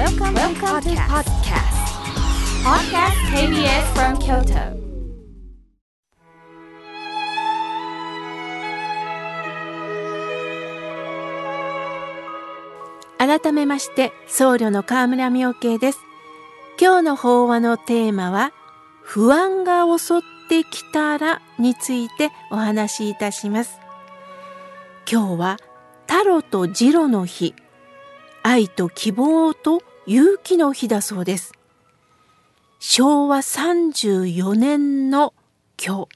Welcome, Welcome to podcast. Podcast KBS from Kyoto. 改めまして僧侶の河村明慶です今日の法話のテーマは不安が襲ってきたらについてお話しいたします今日はタロとジロの日愛と希望と勇気の日だそうです。昭和34年の今日。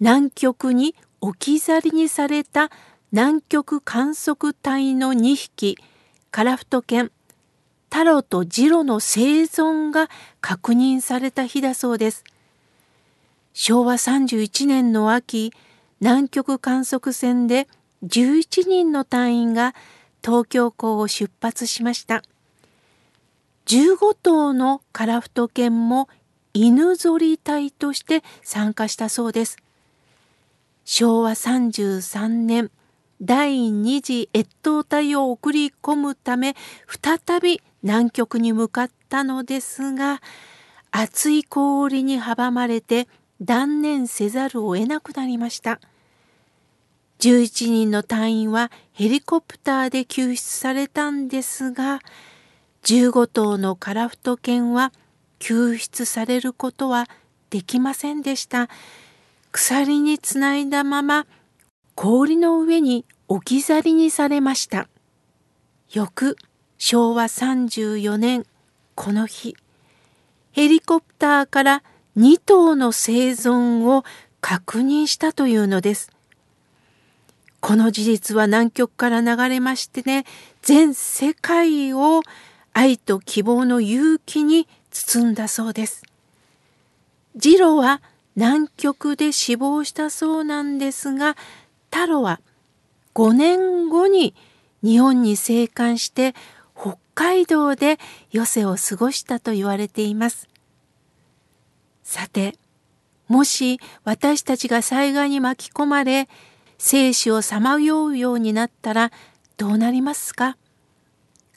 南極に置き去りにされた南極観測隊の2匹。カラフト犬。タロとジロの生存が確認された日だそうです。昭和31年の秋。南極観測船で11人の隊員が東京港を出発しました。15頭のカラフト犬も犬ぞり隊として参加したそうです。昭和33年第二次越冬隊を送り込むため再び南極に向かったのですが厚い氷に阻まれて断念せざるを得なくなりました。11人の隊員はヘリコプターで救出されたんですが15頭のカラフト犬は救出されることはできませんでした。鎖につないだまま氷の上に置き去りにされました。翌昭和34年この日ヘリコプターから2頭の生存を確認したというのです。この事実は南極から流れましてね全世界を愛と希望の勇気に包んだそうですジロは南極で死亡したそうなんですが太郎は5年後に日本に生還して北海道で余生を過ごしたと言われています。さて、もし私たちが災害に巻き込まれ生死をさまようようになったらどうなりますか？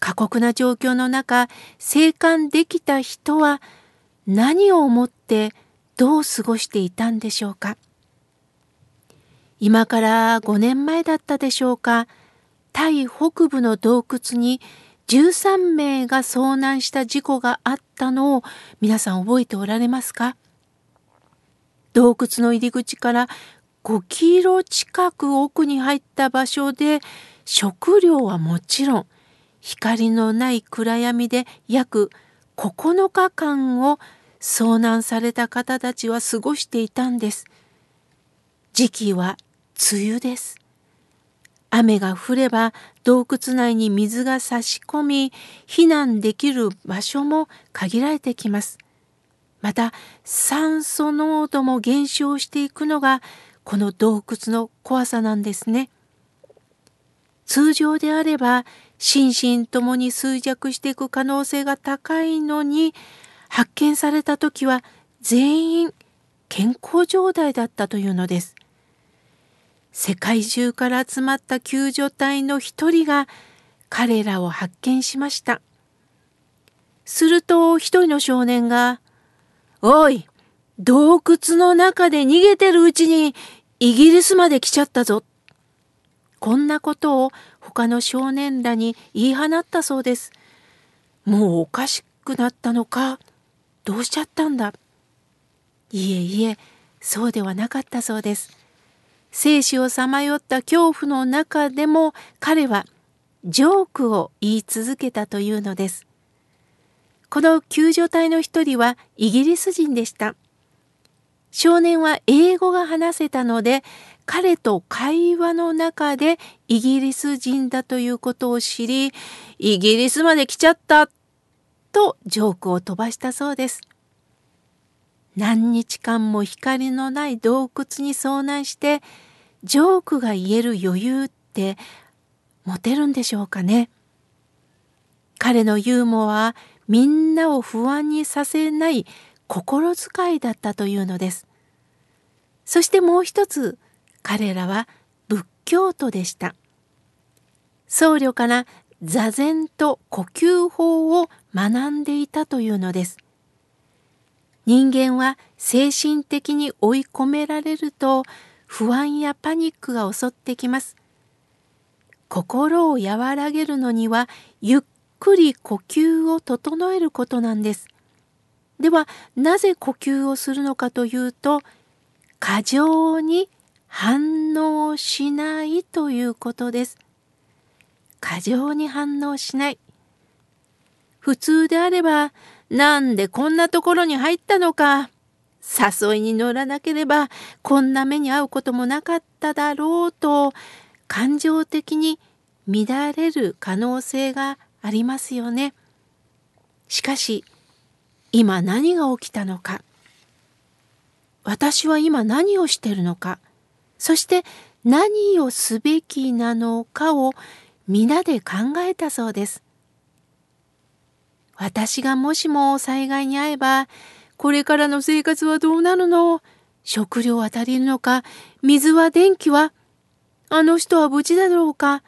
過酷な状況の中生還できた人は何を思ってどう過ごしていたんでしょうか？今から5年前だったでしょうか？タイ北部の洞窟に13名が遭難した事故があったのを皆さん覚えておられますか？洞窟の入り口から5キロ近く奥に入った場所で食料はもちろん光のない暗闇で約9日間を遭難された方たちは過ごしていたんです。時期は梅雨です。雨が降れば洞窟内に水が差し込み避難できる場所も限られてきます。また酸素濃度も減少していくのがこの洞窟の怖さなんですね。通常であれば心身ともに衰弱していく可能性が高いのに発見された時は全員健康状態だったというのです。世界中から集まった救助隊の一人が彼らを発見しました。すると一人の少年が、おい洞窟の中で逃げてるうちにイギリスまで来ちゃったぞ。こんなことを他の少年らに言い放ったそうです。もうおかしくなったのか？どうしちゃったんだ？いえいえ、そうではなかったそうです。生死をさまよった恐怖の中でも彼はジョークを言い続けたというのです。この救助隊の一人はイギリス人でした。少年は英語が話せたので彼と会話の中でイギリス人だということを知りイギリスまで来ちゃったとジョークを飛ばしたそうです。何日間も光のない洞窟に遭難してジョークが言える余裕って持てるんでしょうかね彼のユーモアはみんなを不安にさせない心遣いだったというのです。そしてもう一つ彼らは仏教徒でした。僧侶から座禅と呼吸法を学んでいたというのです。人間は精神的に追い込められると不安やパニックが襲ってきます。心を和らげるのにはゆっくり呼吸を整えることなんです。ではなぜ呼吸をするのかというと過剰に反応しないということです。過剰に反応しない。普通であればなんでこんなところに入ったのか。誘いに乗らなければこんな目に遭うこともなかっただろうと感情的に乱れる可能性がありますよね。しかし今何が起きたのか私は今何をしているのかそして何をすべきなのかを皆で考えたそうです。私がもしも災害に遭えば、これからの生活はどうなるの？食料は足りるのか？水は電気は？あの人は無事だろうか？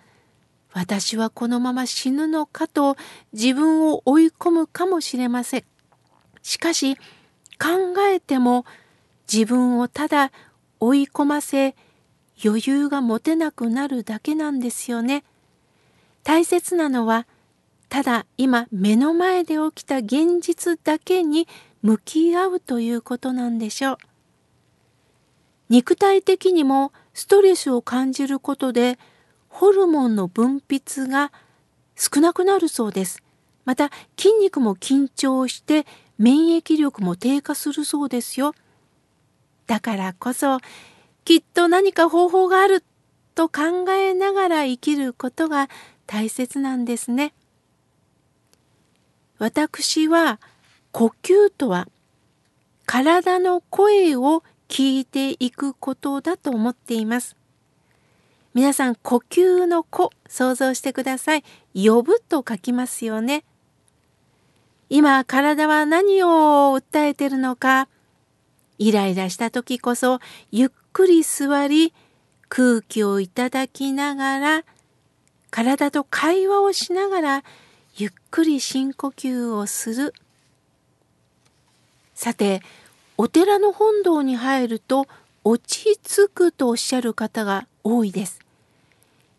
私はこのまま死ぬのかと自分を追い込むかもしれません。しかし考えても自分をただ追い込ませ余裕が持てなくなるだけなんですよね。大切なのはただ今目の前で起きた現実だけに向き合うということなんでしょう。肉体的にもストレスを感じることでホルモンの分泌が少なくなるそうです。また筋肉も緊張して免疫力も低下するそうですよ。だからこそきっと何か方法があると考えながら生きることが大切なんですね。私は呼吸とは体の声を聞いていくことだと思っています。皆さん呼吸の子想像してください。呼ぶと書きますよね。今体は何を訴えてるのか。イライラした時こそゆっくり座り空気をいただきながら体と会話をしながらゆっくり深呼吸をする。さて、お寺の本堂に入ると落ち着くとおっしゃる方が多いです。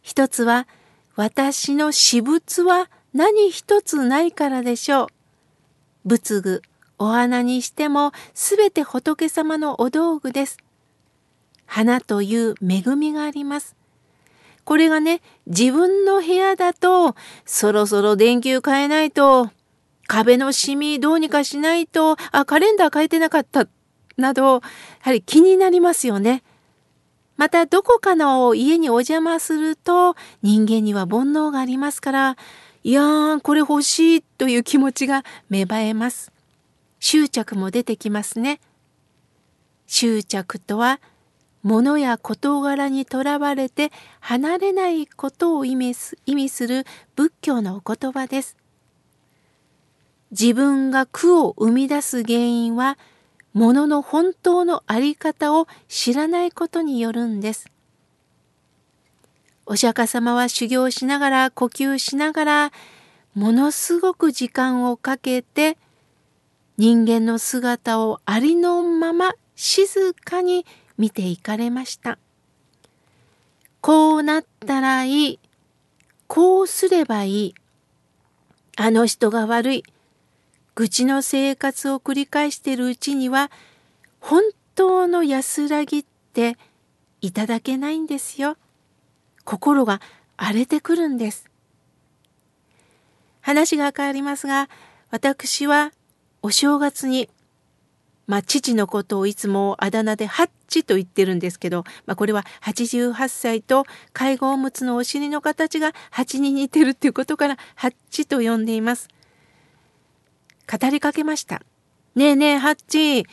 一つは、私の私物は何一つないからでしょう。仏具、お花にしてもすべて仏様のお道具です。花という恵みがあります。これがね、自分の部屋だと、そろそろ電球変えないと、壁のシミどうにかしないと、あ、カレンダー変えてなかった、など、やはり気になりますよね。また、どこかの家にお邪魔すると、人間には煩悩がありますから、いやー、これ欲しいという気持ちが芽生えます。執着も出てきますね。執着とは、物や事柄にとらわれて離れないことを意味す意味する仏教のお言葉です。自分が苦を生み出す原因は物の本当の在り方を知らないことによるんです。お釈迦様は修行しながら呼吸しながらものすごく時間をかけて人間の姿をありのまま静かに見ていかれました。こうなったらいい。こうすればいい。あの人が悪い。愚痴の生活を繰り返しているうちには、本当の安らぎっていただけないんですよ。心が荒れてくるんです。話が変わりますが、私はお正月にまあ、父のことをいつもあだ名でハッチと言ってるんですけど、まあ、これは88歳と介護おむつのお尻の形が蜂に似てるっていうことからハッチと呼んでいます。語りかけました。ねえねえハッチ、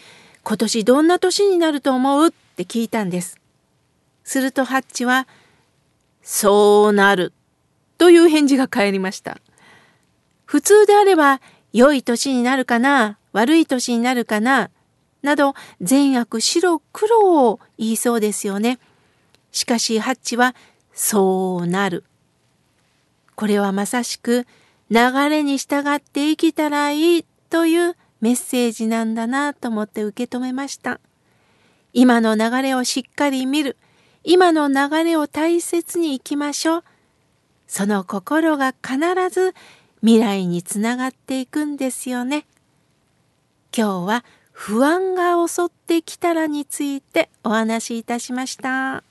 今年どんな年になると思うって聞いたんです。するとハッチは、そうなるという返事が返りました。普通であれば、良い年になるかな悪い年になるかななど善悪白黒を言いそうですよね。しかしハッチはそうなる。これはまさしく流れに従って生きたらいいというメッセージなんだなと思って受け止めました。今の流れをしっかり見る。今の流れを大切に生きましょう。その心が必ず未来につながっていくんですよね。今日は不安が襲ってきたらについてお話しいたしました。